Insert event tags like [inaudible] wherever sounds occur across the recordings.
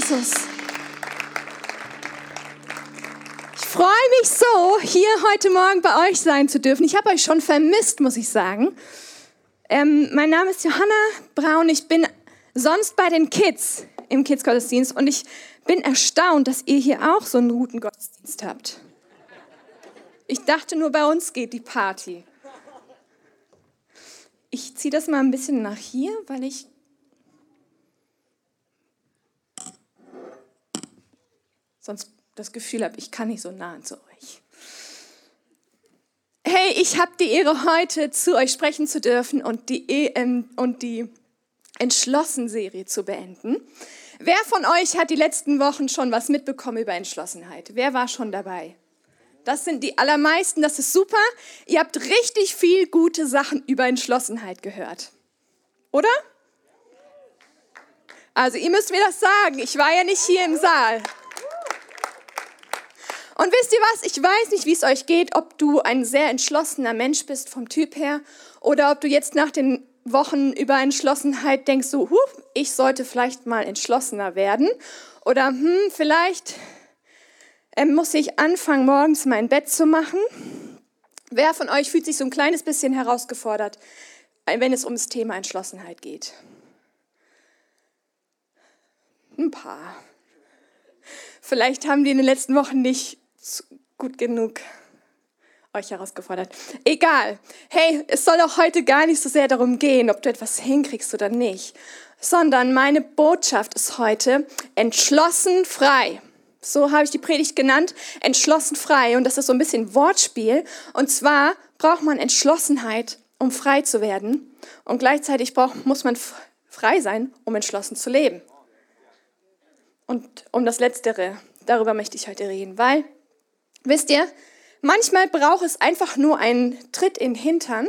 Jesus. Ich freue mich so, hier heute Morgen bei euch sein zu dürfen. Ich habe euch schon vermisst, muss ich sagen. Ähm, mein Name ist Johanna Braun. Ich bin sonst bei den Kids im Kids-Gottesdienst und ich bin erstaunt, dass ihr hier auch so einen guten Gottesdienst habt. Ich dachte nur, bei uns geht die Party. Ich ziehe das mal ein bisschen nach hier, weil ich sonst das Gefühl habe, ich kann nicht so nah zu euch. Hey, ich habe die Ehre, heute zu euch sprechen zu dürfen und die, EM und die Entschlossen-Serie zu beenden. Wer von euch hat die letzten Wochen schon was mitbekommen über Entschlossenheit? Wer war schon dabei? Das sind die allermeisten, das ist super. Ihr habt richtig viel gute Sachen über Entschlossenheit gehört. Oder? Also ihr müsst mir das sagen, ich war ja nicht hier im Saal. Und wisst ihr was? Ich weiß nicht, wie es euch geht, ob du ein sehr entschlossener Mensch bist vom Typ her oder ob du jetzt nach den Wochen über Entschlossenheit denkst, so, huh, ich sollte vielleicht mal entschlossener werden oder hm, vielleicht äh, muss ich anfangen, morgens mein Bett zu machen. Wer von euch fühlt sich so ein kleines bisschen herausgefordert, äh, wenn es ums Thema Entschlossenheit geht? Ein paar. Vielleicht haben die in den letzten Wochen nicht gut genug euch herausgefordert. Egal. Hey, es soll auch heute gar nicht so sehr darum gehen, ob du etwas hinkriegst oder nicht, sondern meine Botschaft ist heute entschlossen frei. So habe ich die Predigt genannt, entschlossen frei. Und das ist so ein bisschen Wortspiel. Und zwar braucht man Entschlossenheit, um frei zu werden. Und gleichzeitig braucht, muss man frei sein, um entschlossen zu leben. Und um das Letztere, darüber möchte ich heute reden, weil Wisst ihr, manchmal braucht es einfach nur einen Tritt in den Hintern,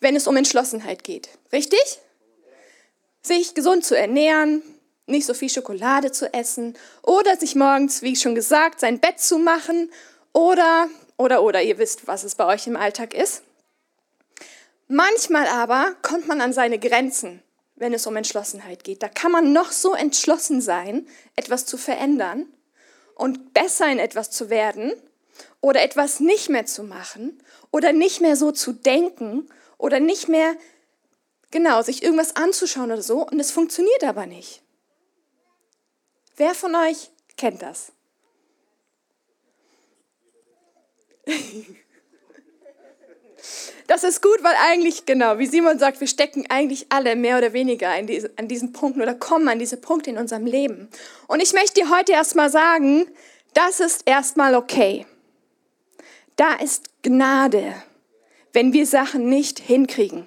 wenn es um Entschlossenheit geht. Richtig? Sich gesund zu ernähren, nicht so viel Schokolade zu essen oder sich morgens, wie schon gesagt, sein Bett zu machen oder, oder, oder, ihr wisst, was es bei euch im Alltag ist. Manchmal aber kommt man an seine Grenzen, wenn es um Entschlossenheit geht. Da kann man noch so entschlossen sein, etwas zu verändern und besser in etwas zu werden oder etwas nicht mehr zu machen oder nicht mehr so zu denken oder nicht mehr, genau, sich irgendwas anzuschauen oder so und es funktioniert aber nicht. Wer von euch kennt das? [laughs] Das ist gut, weil eigentlich, genau, wie Simon sagt, wir stecken eigentlich alle mehr oder weniger diese, an diesen Punkten oder kommen an diese Punkte in unserem Leben. Und ich möchte dir heute erstmal sagen, das ist erstmal okay. Da ist Gnade, wenn wir Sachen nicht hinkriegen.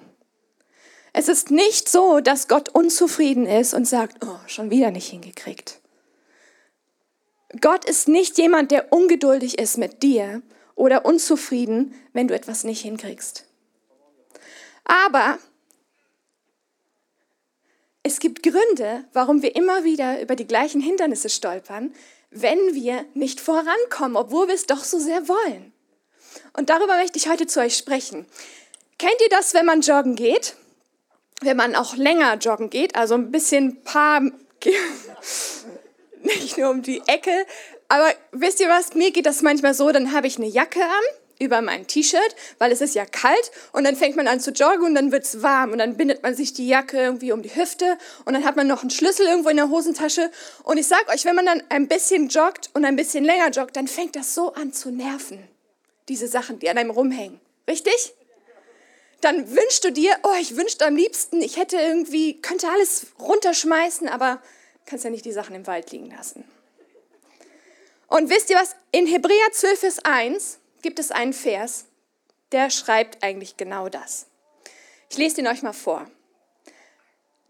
Es ist nicht so, dass Gott unzufrieden ist und sagt, oh, schon wieder nicht hingekriegt. Gott ist nicht jemand, der ungeduldig ist mit dir oder unzufrieden, wenn du etwas nicht hinkriegst. Aber es gibt Gründe, warum wir immer wieder über die gleichen Hindernisse stolpern, wenn wir nicht vorankommen, obwohl wir es doch so sehr wollen. Und darüber möchte ich heute zu euch sprechen. Kennt ihr das, wenn man joggen geht? Wenn man auch länger joggen geht, also ein bisschen paar, [laughs] nicht nur um die Ecke, aber wisst ihr was, mir geht das manchmal so, dann habe ich eine Jacke an über mein T-Shirt, weil es ist ja kalt und dann fängt man an zu joggen und dann wird es warm und dann bindet man sich die Jacke irgendwie um die Hüfte und dann hat man noch einen Schlüssel irgendwo in der Hosentasche und ich sag euch, wenn man dann ein bisschen joggt und ein bisschen länger joggt, dann fängt das so an zu nerven, diese Sachen, die an einem rumhängen. Richtig? Dann wünschst du dir, oh, ich wünschte am liebsten, ich hätte irgendwie, könnte alles runterschmeißen, aber kannst ja nicht die Sachen im Wald liegen lassen. Und wisst ihr was? In Hebräer 12, Vers 1 gibt es einen Vers, der schreibt eigentlich genau das. Ich lese den euch mal vor.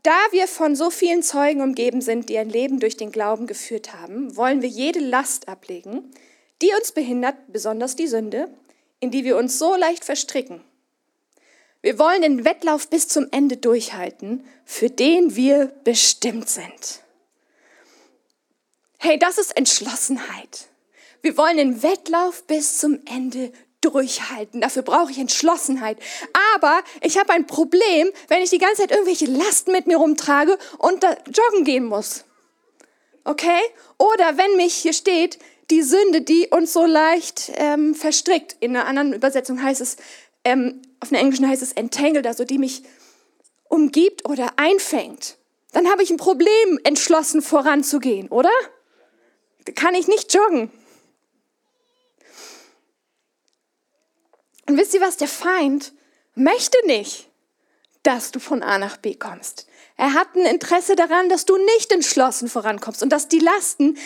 Da wir von so vielen Zeugen umgeben sind, die ein Leben durch den Glauben geführt haben, wollen wir jede Last ablegen, die uns behindert, besonders die Sünde, in die wir uns so leicht verstricken. Wir wollen den Wettlauf bis zum Ende durchhalten, für den wir bestimmt sind. Hey, das ist Entschlossenheit. Wir wollen den Wettlauf bis zum Ende durchhalten. Dafür brauche ich Entschlossenheit. Aber ich habe ein Problem, wenn ich die ganze Zeit irgendwelche Lasten mit mir rumtrage und joggen gehen muss. Okay? Oder wenn mich hier steht, die Sünde, die uns so leicht ähm, verstrickt. In einer anderen Übersetzung heißt es, ähm, auf einer englischen heißt es entangled, also die mich umgibt oder einfängt. Dann habe ich ein Problem, entschlossen voranzugehen, oder? Kann ich nicht joggen. Und wisst ihr was? Der Feind möchte nicht, dass du von A nach B kommst. Er hat ein Interesse daran, dass du nicht entschlossen vorankommst und dass die Lasten,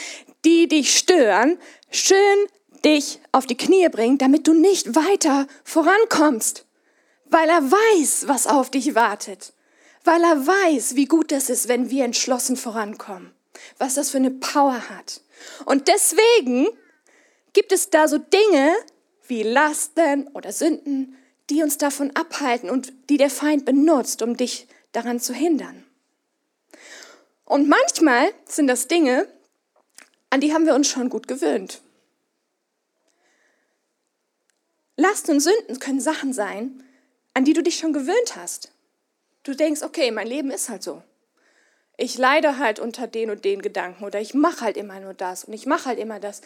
die dich stören, schön dich auf die Knie bringen, damit du nicht weiter vorankommst. Weil er weiß, was auf dich wartet. Weil er weiß, wie gut das ist, wenn wir entschlossen vorankommen. Was das für eine Power hat. Und deswegen gibt es da so Dinge wie Lasten oder Sünden, die uns davon abhalten und die der Feind benutzt, um dich daran zu hindern. Und manchmal sind das Dinge, an die haben wir uns schon gut gewöhnt. Lasten und Sünden können Sachen sein, an die du dich schon gewöhnt hast. Du denkst, okay, mein Leben ist halt so. Ich leide halt unter den und den Gedanken oder ich mache halt immer nur das und ich mache halt immer das.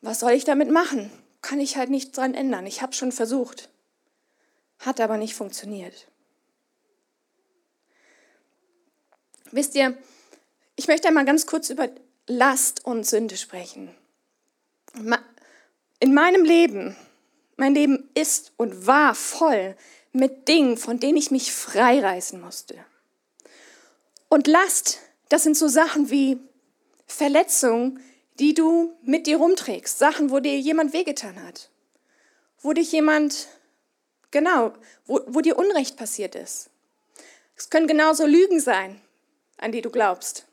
Was soll ich damit machen? Kann ich halt nichts dran ändern. Ich habe schon versucht. Hat aber nicht funktioniert. Wisst ihr, ich möchte einmal ganz kurz über Last und Sünde sprechen. In meinem Leben, mein Leben ist und war voll mit Dingen, von denen ich mich freireißen musste. Und Last, das sind so Sachen wie Verletzungen, die du mit dir rumträgst. Sachen, wo dir jemand wehgetan hat. Wo dich jemand, genau, wo, wo dir Unrecht passiert ist. Es können genauso Lügen sein, an die du glaubst.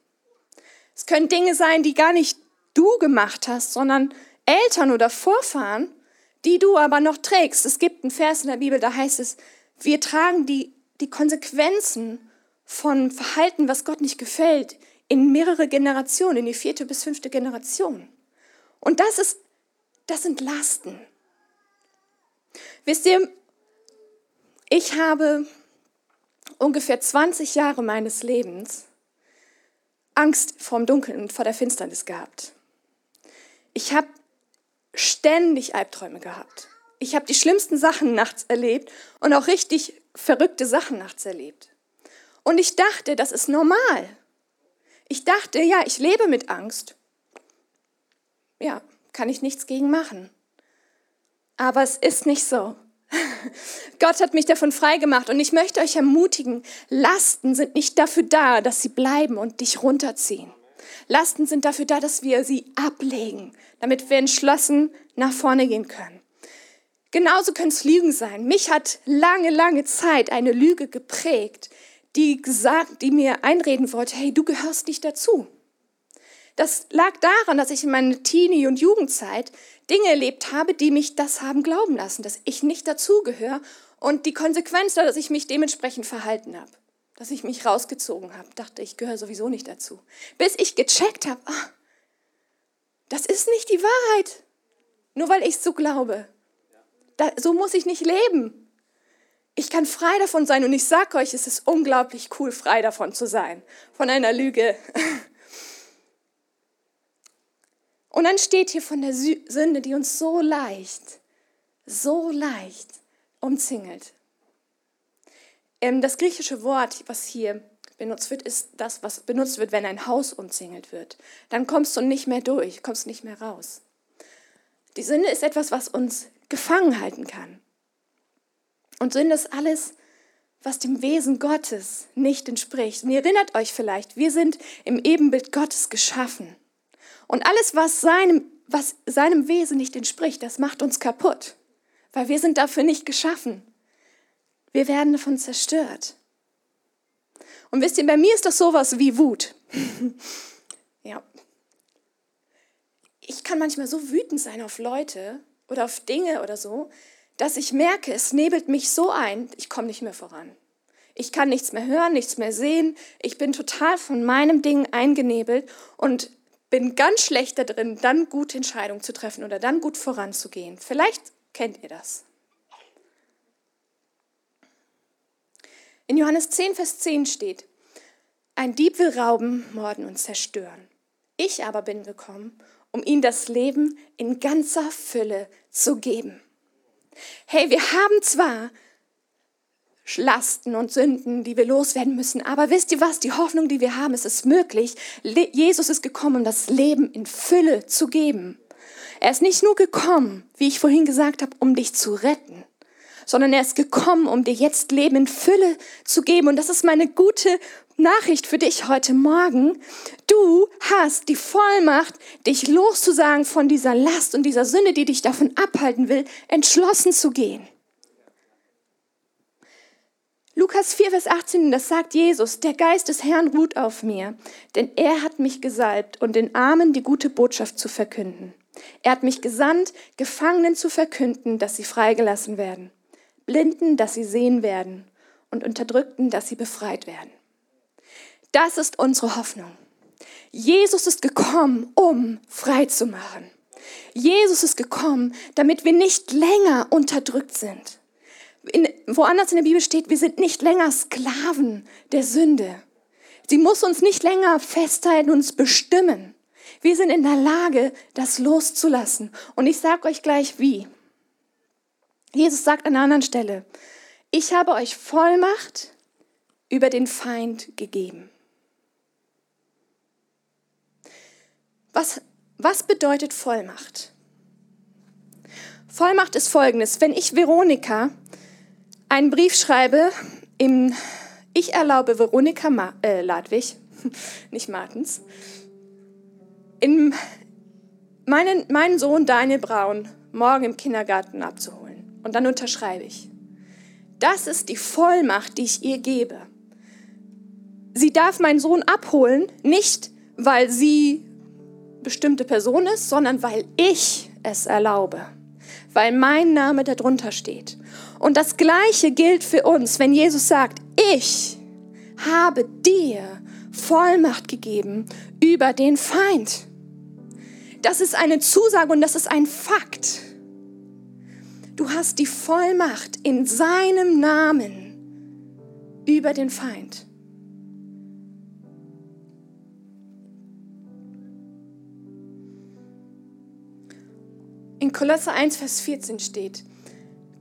Es können Dinge sein, die gar nicht du gemacht hast, sondern Eltern oder Vorfahren, die du aber noch trägst. Es gibt einen Vers in der Bibel, da heißt es, wir tragen die, die Konsequenzen von Verhalten, was Gott nicht gefällt, in mehrere Generationen, in die vierte bis fünfte Generation. Und das ist, das sind Lasten. Wisst ihr, ich habe ungefähr 20 Jahre meines Lebens Angst vorm Dunkeln und vor der Finsternis gehabt. Ich habe ständig Albträume gehabt. Ich habe die schlimmsten Sachen nachts erlebt und auch richtig verrückte Sachen nachts erlebt. Und ich dachte, das ist normal. Ich dachte, ja, ich lebe mit Angst. Ja, kann ich nichts gegen machen. Aber es ist nicht so. [laughs] Gott hat mich davon freigemacht und ich möchte euch ermutigen, Lasten sind nicht dafür da, dass sie bleiben und dich runterziehen. Lasten sind dafür da, dass wir sie ablegen, damit wir entschlossen nach vorne gehen können. Genauso können es Lügen sein. Mich hat lange, lange Zeit eine Lüge geprägt, die gesagt, die mir einreden wollte, hey, du gehörst nicht dazu. Das lag daran, dass ich in meiner Teenie- und Jugendzeit Dinge erlebt habe, die mich das haben glauben lassen, dass ich nicht dazugehöre und die Konsequenz war, dass ich mich dementsprechend verhalten habe. Dass ich mich rausgezogen habe, dachte, ich gehöre sowieso nicht dazu. Bis ich gecheckt habe, ah, das ist nicht die Wahrheit. Nur weil ich es so glaube. Da, so muss ich nicht leben. Ich kann frei davon sein und ich sage euch, es ist unglaublich cool, frei davon zu sein. Von einer Lüge. Und dann steht hier von der Sünde, die uns so leicht, so leicht umzingelt. Ähm, das griechische Wort, was hier benutzt wird, ist das, was benutzt wird, wenn ein Haus umzingelt wird. Dann kommst du nicht mehr durch, kommst nicht mehr raus. Die Sünde ist etwas, was uns gefangen halten kann. Und Sünde ist alles, was dem Wesen Gottes nicht entspricht. Und ihr erinnert euch vielleicht, wir sind im Ebenbild Gottes geschaffen. Und alles, was seinem, was seinem Wesen nicht entspricht, das macht uns kaputt, weil wir sind dafür nicht geschaffen. Wir werden davon zerstört. Und wisst ihr, bei mir ist das sowas wie Wut. [laughs] ja. Ich kann manchmal so wütend sein auf Leute oder auf Dinge oder so, dass ich merke, es nebelt mich so ein, ich komme nicht mehr voran. Ich kann nichts mehr hören, nichts mehr sehen. Ich bin total von meinem Ding eingenebelt und bin ganz schlecht da drin, dann gute Entscheidungen zu treffen oder dann gut voranzugehen. Vielleicht kennt ihr das. In Johannes 10, Vers 10 steht, ein Dieb will rauben, morden und zerstören. Ich aber bin gekommen, um ihnen das Leben in ganzer Fülle zu geben. Hey, wir haben zwar Lasten und Sünden, die wir loswerden müssen. Aber wisst ihr was? Die Hoffnung, die wir haben, es ist möglich. Jesus ist gekommen, um das Leben in Fülle zu geben. Er ist nicht nur gekommen, wie ich vorhin gesagt habe, um dich zu retten, sondern er ist gekommen, um dir jetzt Leben in Fülle zu geben. Und das ist meine gute Nachricht für dich heute Morgen. Du hast die Vollmacht, dich loszusagen von dieser Last und dieser Sünde, die dich davon abhalten will, entschlossen zu gehen. Lukas 4, Vers 18, das sagt Jesus, der Geist des Herrn ruht auf mir, denn er hat mich gesalbt, um den Armen die gute Botschaft zu verkünden. Er hat mich gesandt, Gefangenen zu verkünden, dass sie freigelassen werden, Blinden, dass sie sehen werden und Unterdrückten, dass sie befreit werden. Das ist unsere Hoffnung. Jesus ist gekommen, um frei zu machen. Jesus ist gekommen, damit wir nicht länger unterdrückt sind. In, woanders in der Bibel steht, wir sind nicht länger Sklaven der Sünde. Sie muss uns nicht länger festhalten, uns bestimmen. Wir sind in der Lage, das loszulassen. Und ich sage euch gleich wie. Jesus sagt an einer anderen Stelle, ich habe euch Vollmacht über den Feind gegeben. Was, was bedeutet Vollmacht? Vollmacht ist folgendes. Wenn ich Veronika einen Brief schreibe, im, ich erlaube Veronika Ma, äh, Ladwig, [laughs] nicht Martens, in meinen, meinen Sohn Daniel Braun morgen im Kindergarten abzuholen. Und dann unterschreibe ich. Das ist die Vollmacht, die ich ihr gebe. Sie darf meinen Sohn abholen, nicht weil sie bestimmte Person ist, sondern weil ich es erlaube, weil mein Name darunter steht. Und das Gleiche gilt für uns, wenn Jesus sagt, ich habe dir Vollmacht gegeben über den Feind. Das ist eine Zusage und das ist ein Fakt. Du hast die Vollmacht in seinem Namen über den Feind. Kolosser 1, Vers 14 steht,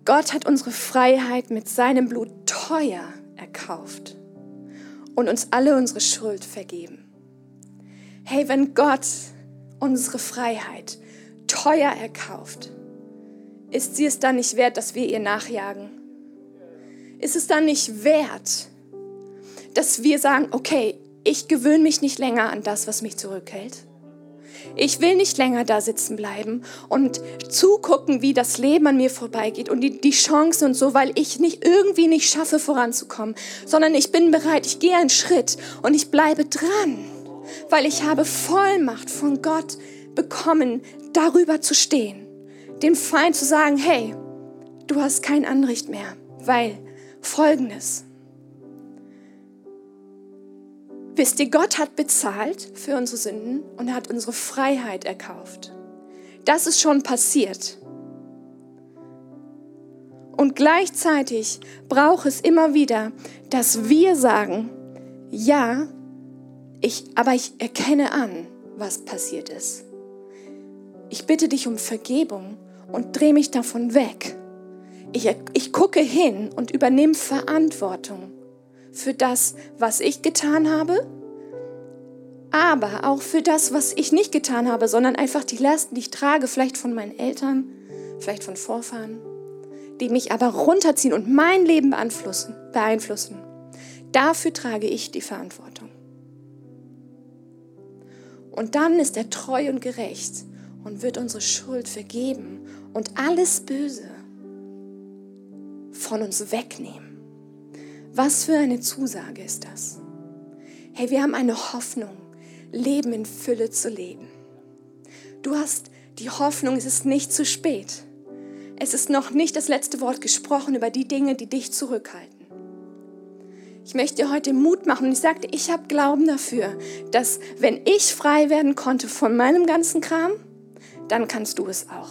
Gott hat unsere Freiheit mit seinem Blut teuer erkauft und uns alle unsere Schuld vergeben. Hey, wenn Gott unsere Freiheit teuer erkauft, ist sie es dann nicht wert, dass wir ihr nachjagen? Ist es dann nicht wert, dass wir sagen, okay, ich gewöhne mich nicht länger an das, was mich zurückhält? Ich will nicht länger da sitzen bleiben und zugucken, wie das Leben an mir vorbeigeht und die, die Chancen und so, weil ich nicht irgendwie nicht schaffe, voranzukommen, sondern ich bin bereit, ich gehe einen Schritt und ich bleibe dran, weil ich habe Vollmacht von Gott bekommen, darüber zu stehen, dem Feind zu sagen, hey, du hast kein Anrecht mehr, weil folgendes, Wisst ihr, Gott hat bezahlt für unsere Sünden und er hat unsere Freiheit erkauft. Das ist schon passiert. Und gleichzeitig braucht es immer wieder, dass wir sagen, ja, ich, aber ich erkenne an, was passiert ist. Ich bitte dich um Vergebung und drehe mich davon weg. Ich, ich gucke hin und übernehme Verantwortung für das, was ich getan habe, aber auch für das, was ich nicht getan habe, sondern einfach die Lasten, die ich trage, vielleicht von meinen Eltern, vielleicht von Vorfahren, die mich aber runterziehen und mein Leben beeinflussen. beeinflussen. Dafür trage ich die Verantwortung. Und dann ist er treu und gerecht und wird unsere Schuld vergeben und alles Böse von uns wegnehmen. Was für eine Zusage ist das? Hey, wir haben eine Hoffnung, Leben in Fülle zu leben. Du hast die Hoffnung, es ist nicht zu spät. Es ist noch nicht das letzte Wort gesprochen über die Dinge, die dich zurückhalten. Ich möchte dir heute Mut machen und ich sagte, ich habe Glauben dafür, dass wenn ich frei werden konnte von meinem ganzen Kram, dann kannst du es auch.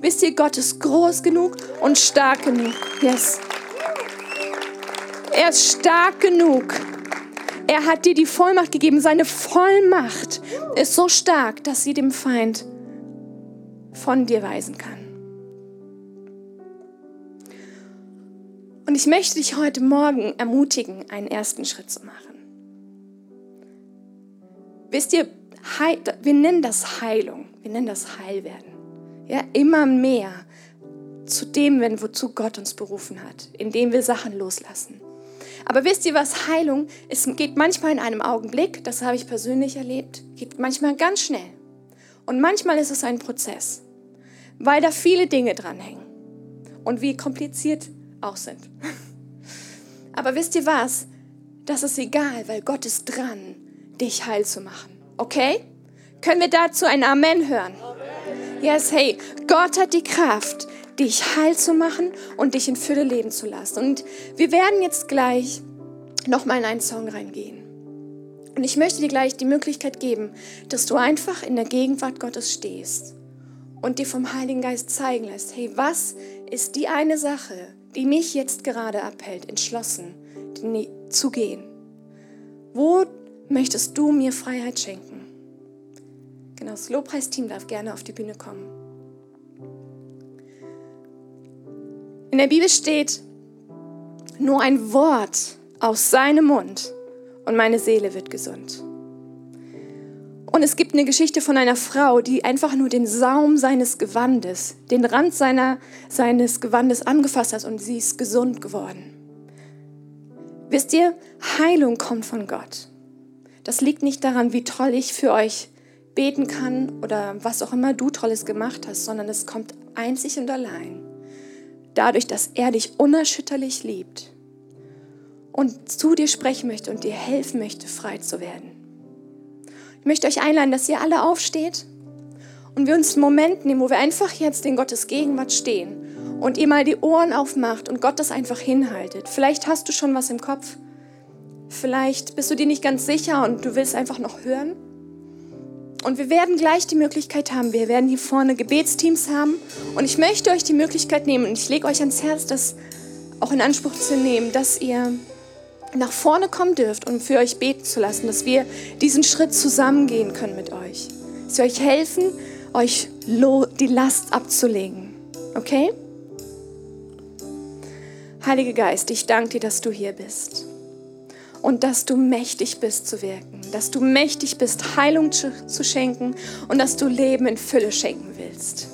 Wisst ihr, Gott ist groß genug und stark genug. Yes. Er ist stark genug, Er hat dir die Vollmacht gegeben. Seine Vollmacht ist so stark, dass sie dem Feind von dir weisen kann. Und ich möchte dich heute Morgen ermutigen, einen ersten Schritt zu machen. Wisst ihr, wir nennen das Heilung, wir nennen das Heilwerden. Ja, immer mehr zu dem, wenn, wozu Gott uns berufen hat, indem wir Sachen loslassen. Aber wisst ihr was, Heilung, es geht manchmal in einem Augenblick, das habe ich persönlich erlebt, geht manchmal ganz schnell. Und manchmal ist es ein Prozess, weil da viele Dinge dranhängen und wie kompliziert auch sind. [laughs] Aber wisst ihr was, das ist egal, weil Gott ist dran, dich heil zu machen. Okay? Können wir dazu ein Amen hören? Yes, hey, Gott hat die Kraft, dich heil zu machen und dich in Fülle leben zu lassen. Und wir werden jetzt gleich nochmal in einen Song reingehen. Und ich möchte dir gleich die Möglichkeit geben, dass du einfach in der Gegenwart Gottes stehst und dir vom Heiligen Geist zeigen lässt, hey, was ist die eine Sache, die mich jetzt gerade abhält, entschlossen zu gehen? Wo möchtest du mir Freiheit schenken? Genau, das Lobpreisteam darf gerne auf die Bühne kommen. In der Bibel steht, nur ein Wort aus seinem Mund und meine Seele wird gesund. Und es gibt eine Geschichte von einer Frau, die einfach nur den Saum seines Gewandes, den Rand seiner, seines Gewandes angefasst hat und sie ist gesund geworden. Wisst ihr, Heilung kommt von Gott. Das liegt nicht daran, wie toll ich für euch beten kann oder was auch immer du Tolles gemacht hast, sondern es kommt einzig und allein dadurch, dass er dich unerschütterlich liebt und zu dir sprechen möchte und dir helfen möchte, frei zu werden. Ich möchte euch einladen, dass ihr alle aufsteht und wir uns einen Moment nehmen, wo wir einfach jetzt in Gottes Gegenwart stehen und ihr mal die Ohren aufmacht und Gott das einfach hinhaltet. Vielleicht hast du schon was im Kopf, vielleicht bist du dir nicht ganz sicher und du willst einfach noch hören. Und wir werden gleich die Möglichkeit haben, wir werden hier vorne Gebetsteams haben. Und ich möchte euch die Möglichkeit nehmen, und ich lege euch ans Herz, das auch in Anspruch zu nehmen, dass ihr nach vorne kommen dürft und um für euch beten zu lassen, dass wir diesen Schritt zusammengehen können mit euch. Dass wir euch helfen, euch die Last abzulegen. Okay? Heiliger Geist, ich danke dir, dass du hier bist und dass du mächtig bist zu wirken, dass du mächtig bist, Heilung zu, zu schenken und dass du Leben in Fülle schenken willst.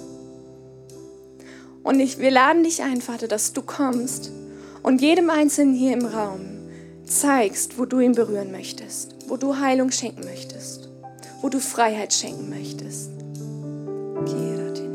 Und ich, wir laden dich ein, Vater, dass du kommst und jedem Einzelnen hier im Raum zeigst, wo du ihn berühren möchtest, wo du Heilung schenken möchtest, wo du Freiheit schenken möchtest. Weil